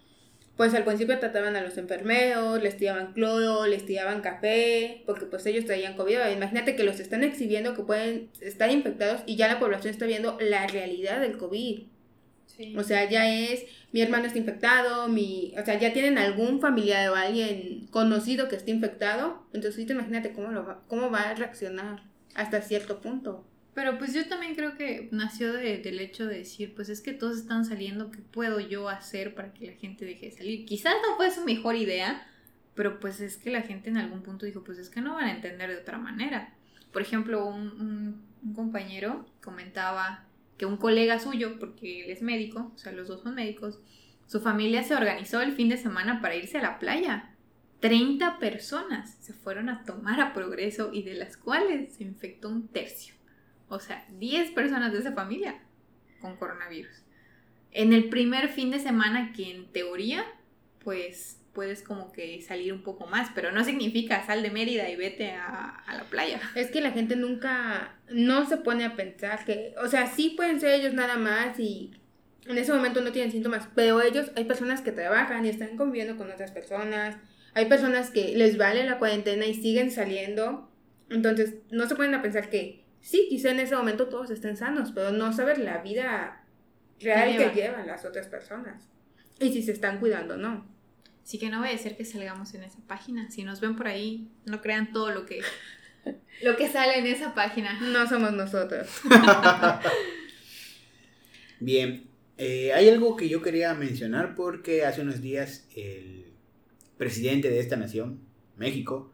pues al principio trataban a los enfermeros, les tiraban cloro, les tiraban café, porque pues ellos traían COVID. Imagínate que los están exhibiendo, que pueden estar infectados y ya la población está viendo la realidad del COVID. Sí. O sea, ya es, mi hermano está infectado, mi, o sea, ya tienen algún familiar o alguien conocido que esté infectado, entonces ahorita imagínate cómo, lo va, cómo va a reaccionar hasta cierto punto. Pero pues yo también creo que nació de- del hecho de decir, pues es que todos están saliendo, ¿qué puedo yo hacer para que la gente deje de salir? Quizás no fue su mejor idea, pero pues es que la gente en algún punto dijo, pues es que no van a entender de otra manera. Por ejemplo, un, un- un compañero comentaba que un colega suyo, porque él es médico, o sea, los dos son médicos, su familia se organizó el fin de semana para irse a la playa. 30 personas se fueron a tomar a progreso y de las cuales se infectó un tercio. O sea, 10 personas de esa familia con coronavirus. En el primer fin de semana que en teoría, pues puedes como que salir un poco más, pero no significa sal de Mérida y vete a, la playa. Es que la gente nunca, no se pone a pensar que, o sea, sí pueden ser ellos nada más y en ese momento no tienen síntomas, pero ellos, hay personas que trabajan y están conviviendo con otras personas, hay personas que les vale la cuarentena y siguen saliendo, entonces no se ponen a pensar que sí, quizá en ese momento todos estén sanos, pero no saber la vida real que llevan las otras personas y si se están cuidando o no. Así que no vaya a ser que salgamos en esa página. Si nos ven por ahí, no crean todo lo que, lo que sale en esa página. No somos nosotros. Bien, eh, hay algo que yo quería mencionar porque hace unos días el presidente de esta nación, México,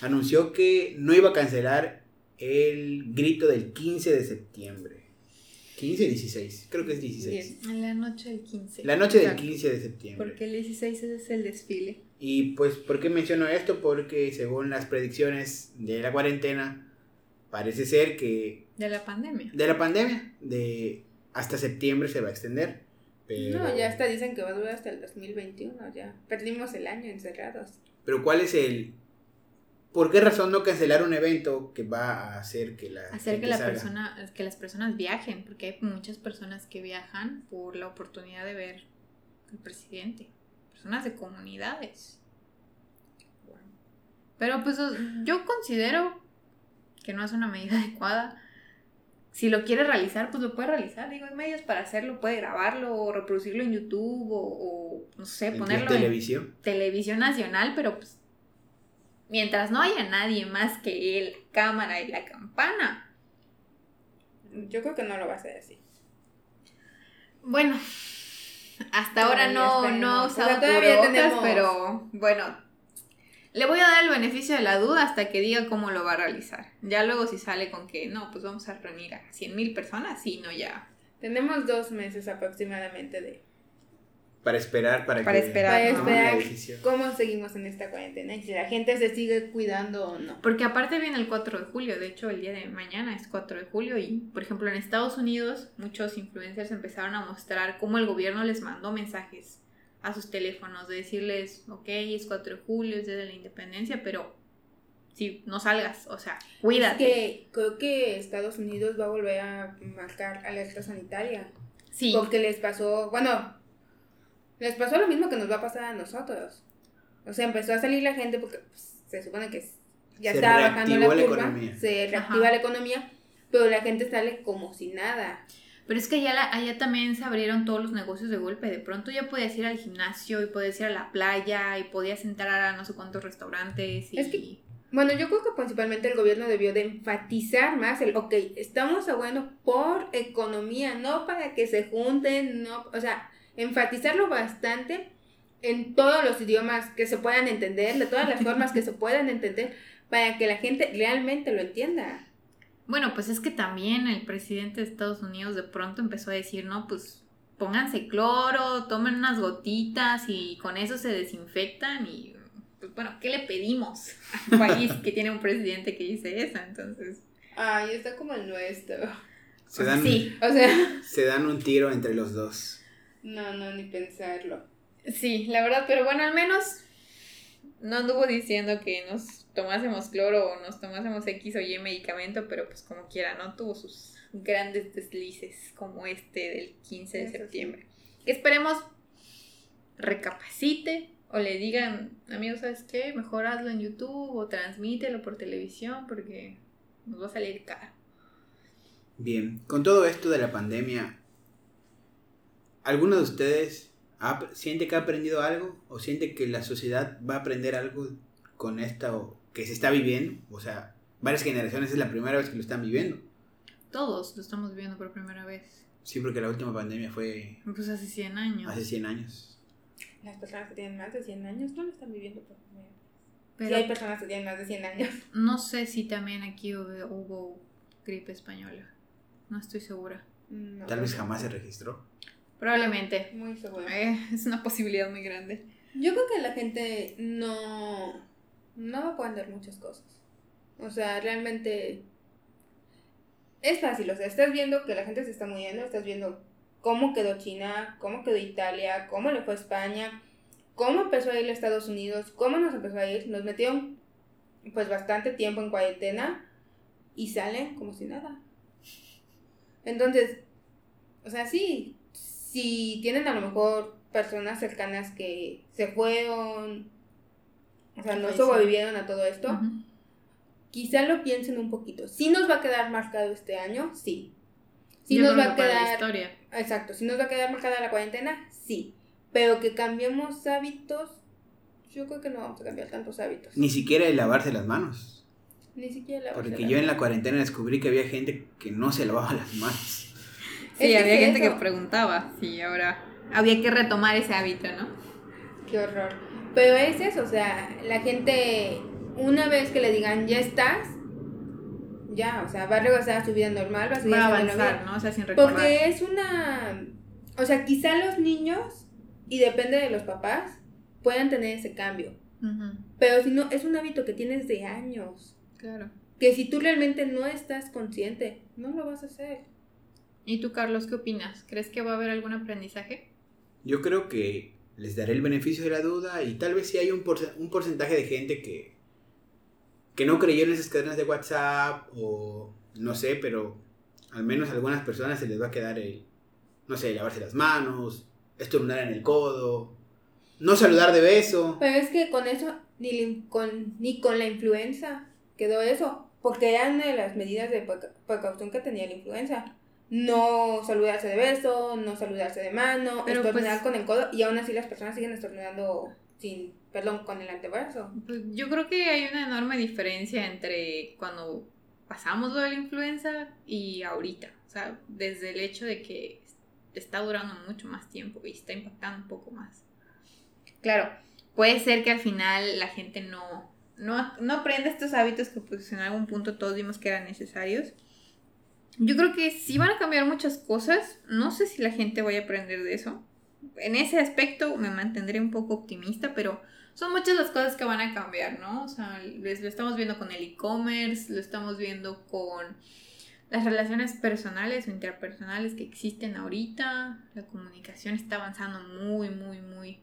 anunció que no iba a cancelar el grito del 15 de septiembre. 15 o 16, creo que es 16. En la noche del 15. La noche del Exacto. 15 de septiembre. Porque el 16 es el desfile. Y pues, ¿por qué menciono esto? Porque según las predicciones de la cuarentena, parece ser que De la pandemia. de la pandemia, de hasta septiembre se va a extender. Pero, No, ya hasta dicen que va a durar hasta el 2021, ya. Perdimos el año encerrados. Pero ¿cuál es el... ¿Por qué razón no cancelar un evento que va a hacer que la... Hacer que, la salga? persona, que las personas viajen, porque hay muchas personas que viajan por la oportunidad de ver al presidente. Personas de comunidades. Pero pues yo considero que no es una medida adecuada. Si lo quiere realizar, pues lo puede realizar. Digo, hay medios para hacerlo. Puede grabarlo o reproducirlo en YouTube o, o, no sé, En ponerlo en televisión. televisión nacional, pero pues mientras no haya nadie más que él, cámara y la campana. Yo creo que no lo va a hacer así. Bueno, hasta ahora no, no ha usado O sea, tenemos- pero bueno, le voy a dar el beneficio de la duda hasta que diga cómo lo va a realizar. Ya luego si sale con que no, pues vamos a reunir a 100 mil personas, sí, no, ya. Tenemos dos meses aproximadamente de Para esperar, para, Para que esperar, para esperar cómo seguimos en esta cuarentena y si la gente se sigue cuidando o no. Porque aparte viene el 4 de julio, de hecho el día de mañana es 4 de julio y por ejemplo en Estados Unidos muchos influencers empezaron a mostrar cómo el gobierno les mandó mensajes a sus teléfonos de decirles, ok, es 4 de julio, es día de la independencia, pero si no salgas, o sea, Es cuídate. que creo que Estados Unidos va a volver a marcar alerta sanitaria. Sí, Porque les pasó, bueno, les pasó lo mismo que nos va a pasar a nosotros. O sea, empezó a salir la gente porque pues, se supone que ya Se estaba bajando la la curva, economía. se reactiva Ajá. la economía, pero la gente sale como si nada. pero es que allá, la- allá también se abrieron todos los negocios de golpe, de pronto ya podías ir al gimnasio y podías ir a la playa y podías entrar a no sé cuántos restaurantes y... Es que- Bueno, yo creo que principalmente el gobierno debió de enfatizar más el, ok, estamos abuenos por economía, no para que se junten, no, o sea, enfatizarlo bastante en todos los idiomas que se puedan entender, de todas las formas que se puedan entender, para que la gente realmente lo entienda. Bueno, pues es que también el presidente de Estados Unidos de pronto empezó a decir, no, pues pónganse cloro, tomen unas gotitas y con eso se desinfectan y pues bueno, ¿qué le pedimos a un país que tiene un presidente que dice eso? Entonces... Ay, está como el nuestro. Se dan, Sí, O sea, se dan un tiro entre los dos. No, no, ni pensarlo. sí, la verdad, pero bueno, al menos no anduvo diciendo que nos tomásemos cloro o nos tomásemos X o Y medicamento, pero pues como quiera, ¿no? Tuvo sus grandes deslices como este del 15 de Eso septiembre. Que esperemos recapacite o le digan, amigo, ¿sabes qué? Mejor hazlo en YouTube o transmítelo por televisión porque nos va a salir caro. Bien, con todo esto de la pandemia, ¿alguno de ustedes ha- siente que ha aprendido algo? ¿O siente que la sociedad va a aprender algo con esta o que se está viviendo? O sea, varias generaciones es la primera vez que lo están viviendo. Todos lo estamos viendo por primera vez. Sí, porque la última pandemia fue Pues hace 100 años. hace 100 años. Las personas que tienen más de 100 años no lo están viviendo por primera vez. Pero Sí hay personas que tienen más de 100 años. no sé si también aquí hubo, hubo gripe española. No estoy segura. No, Tal vez jamás se registró. Probablemente. Muy seguro. Eh, es una posibilidad muy grande. Yo creo que la gente no, no va a poder muchas cosas. O sea, realmente es fácil. O sea, estás viendo que la gente se está muriendo, estás viendo cómo quedó China, cómo quedó Italia, cómo le fue a España, cómo empezó a ir a Estados Unidos, cómo nos empezó a ir. Nos metieron pues bastante tiempo en cuarentena y salen como si nada. Entonces, o sea, sí, si tienen a lo mejor personas cercanas que se fueron, o sea, no sobrevivieron a todo esto, quizá lo piensen un poquito. Si nos va a quedar marcado este año, sí. Si nos va a quedar, historia. exacto, si nos va a quedar marcada la cuarentena, sí. Pero que cambiemos hábitos, yo creo que no vamos a cambiar tantos hábitos. Ni siquiera el lavarse las manos. Ni siquiera la Porque yo en la cuarentena descubrí que había gente que no se lavaba las manos. Sí, Es había gente eso. que preguntaba. Sí, ahora había que retomar ese hábito, ¿no? Qué horror. Pero es eso, o sea, la gente, una vez que le digan ya estás, ya, o sea, va a regresar a su vida normal, va a haciendo lo avanzar. ¿no? O sea, sin recordar. Porque es una. O sea, quizá los niños, y depende de los papás, puedan tener ese cambio. Pero si no, es un hábito que tienes de años. Claro. Que si tú realmente no estás consciente, no lo vas a hacer. ¿Y tú, Carlos, qué opinas? ¿Crees que va a haber algún aprendizaje? Yo creo que les daré el beneficio de la duda y tal vez sí hay un, porce- un porcentaje de gente que, que no creyó en esas cadenas de WhatsApp o no sé, pero al menos a algunas personas se les va a quedar el, no sé, lavarse las manos, estornudar en el codo, no saludar de beso. Pero es que con eso, ni, con, ni con la influenza quedó eso. Porque era una de las medidas de preca- precaución que tenía la influenza. No saludarse de beso, no saludarse de mano, Pero, estornudar pues- con el codo. Y aún así las personas siguen estornudando sin, perdón, con el antebrazo. Pues yo creo que hay una enorme diferencia entre cuando pasamos lo de la influenza y ahorita. O sea, desde el hecho de que está durando mucho más tiempo y está impactando un poco más. Claro, puede ser que al final la gente no, no, no aprenda estos hábitos que pues en algún punto todos vimos que eran necesarios. Yo creo que sí van a cambiar muchas cosas. No sé si la gente vaya a aprender de eso. En ese aspecto me mantendré un poco optimista, pero son muchas las cosas que van a cambiar, ¿no? O sea, lo estamos viendo con el e-commerce, lo estamos viendo con las relaciones personales o interpersonales que existen ahorita. La comunicación está avanzando muy, muy, muy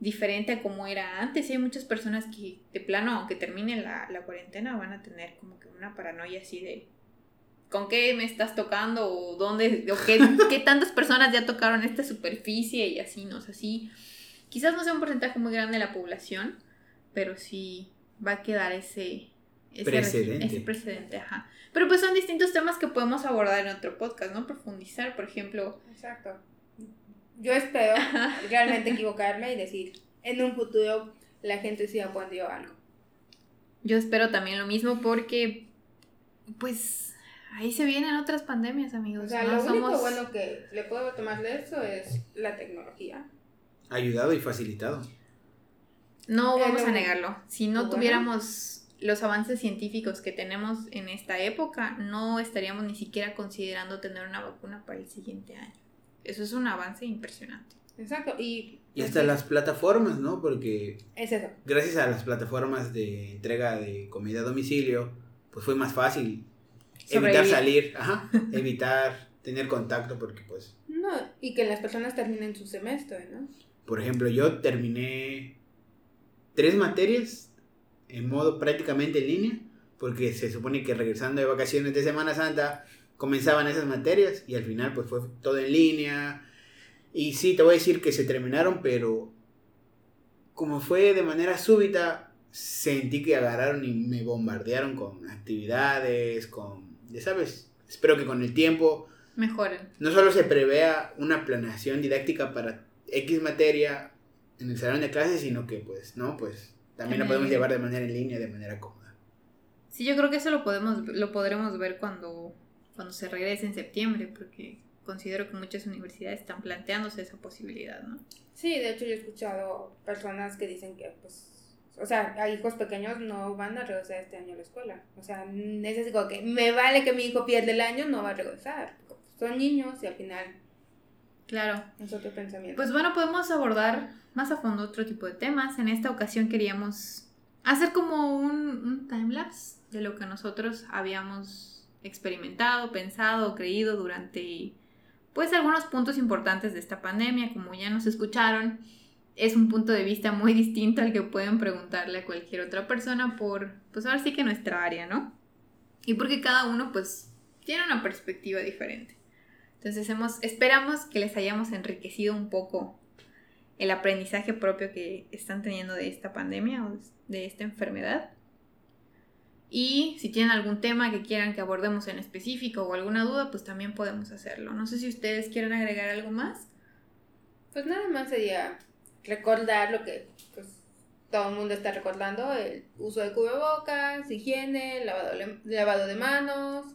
diferente a como era antes. Y hay muchas personas que, de plano, aunque termine la, la cuarentena, van a tener como que una paranoia así de con qué me estás tocando o dónde, o qué, qué tantas personas ya tocaron esta superficie y así, ¿no? O sea, sí, quizás no sea un porcentaje muy grande de la población, pero sí va a quedar ese, ese Precedente. ese precedente, ajá. Pero pues son distintos temas que podemos abordar en otro podcast, ¿no? Profundizar, por ejemplo. Exacto. Yo espero realmente equivocarme y decir, en un futuro la gente sí aprendió algo. Yo espero también lo mismo porque, pues, ahí se vienen otras pandemias, amigos. O sea, ¿no? lo único bueno que le puedo tomar de eso es la tecnología. Ayudado y facilitado. No Eh, vamos a negarlo. Si no bueno. tuviéramos los avances científicos que tenemos en esta época, no estaríamos ni siquiera considerando tener una vacuna para el siguiente año. Eso es un avance impresionante. Exacto. Y Y hasta las plataformas, ¿no? Porque Es eso. gracias a las plataformas de entrega de comida a domicilio, pues fue más fácil evitar salir, ajá, evitar tener contacto porque pues, No, y que las personas terminen su semestre, ¿no? por ejemplo, yo terminé tres materias en modo prácticamente en línea, porque se supone que regresando de vacaciones de Semana Santa comenzaban esas materias y al final pues fue todo en línea. Y sí, te voy a decir que se terminaron, pero como fue de manera súbita, sentí que agarraron y me bombardearon con actividades, con, ya sabes, espero que con el tiempo Mejoren. no solo se prevea una planeación didáctica para X materia en el salón de clases, sino que pues, no, pues también la En podemos llevar de manera en línea, de manera cómoda. Sí, yo creo que eso lo podemos, lo podremos ver cuando, cuando se regrese en septiembre, porque considero que muchas universidades están planteándose esa posibilidad, ¿no? Sí, de hecho yo he escuchado personas que dicen que, pues, o sea, a hijos pequeños no van a regresar este año a la escuela. O sea, es así como que me vale que mi hijo pierda el año, no va a regresar. Son niños y al final Claro. es otro pensamiento. Pues bueno, podemos abordar más a fondo otro tipo de temas. En esta ocasión queríamos hacer como un, un timelapse de lo que nosotros habíamos experimentado, pensado creído durante pues algunos puntos importantes de esta pandemia. Como ya nos escucharon, es un punto de vista muy distinto al que pueden preguntarle a cualquier otra persona por, pues ahora sí que nuestra área, ¿no? Y porque cada uno pues tiene una perspectiva diferente. Entonces hemos, esperamos que les hayamos enriquecido un poco el aprendizaje propio que están teniendo de esta pandemia o de esta enfermedad. Y si tienen algún tema que quieran que abordemos en específico o alguna duda, pues también podemos hacerlo. No sé si ustedes quieren agregar algo más. Pues nada más sería recordar lo que pues, todo el mundo está recordando, el uso de cubrebocas, higiene, lavado, lavado de manos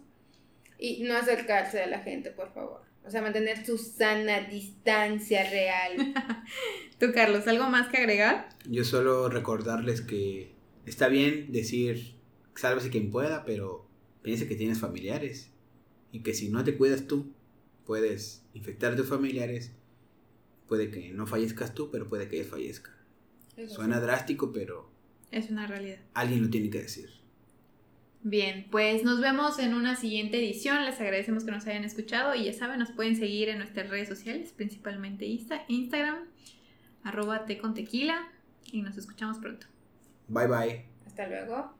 y no acercarse a la gente, por favor. O sea, mantener su sana distancia real. Tú, Carlos, ¿algo más que agregar? Yo solo recordarles que está bien decir, sálvese quien pueda, pero piensa que tienes familiares y que si no te cuidas tú, puedes infectar a tus familiares. Puede que no fallezcas tú, pero puede que ellos fallezcan. Eso Suena sí. drástico, pero Es una realidad. alguien lo tiene que decir. Bien, pues nos vemos en una siguiente edición. Les agradecemos que nos hayan escuchado y ya saben, nos pueden seguir en nuestras redes sociales, principalmente Insta, Instagram, arroba te con tequila y nos escuchamos pronto. Bye bye. Hasta luego.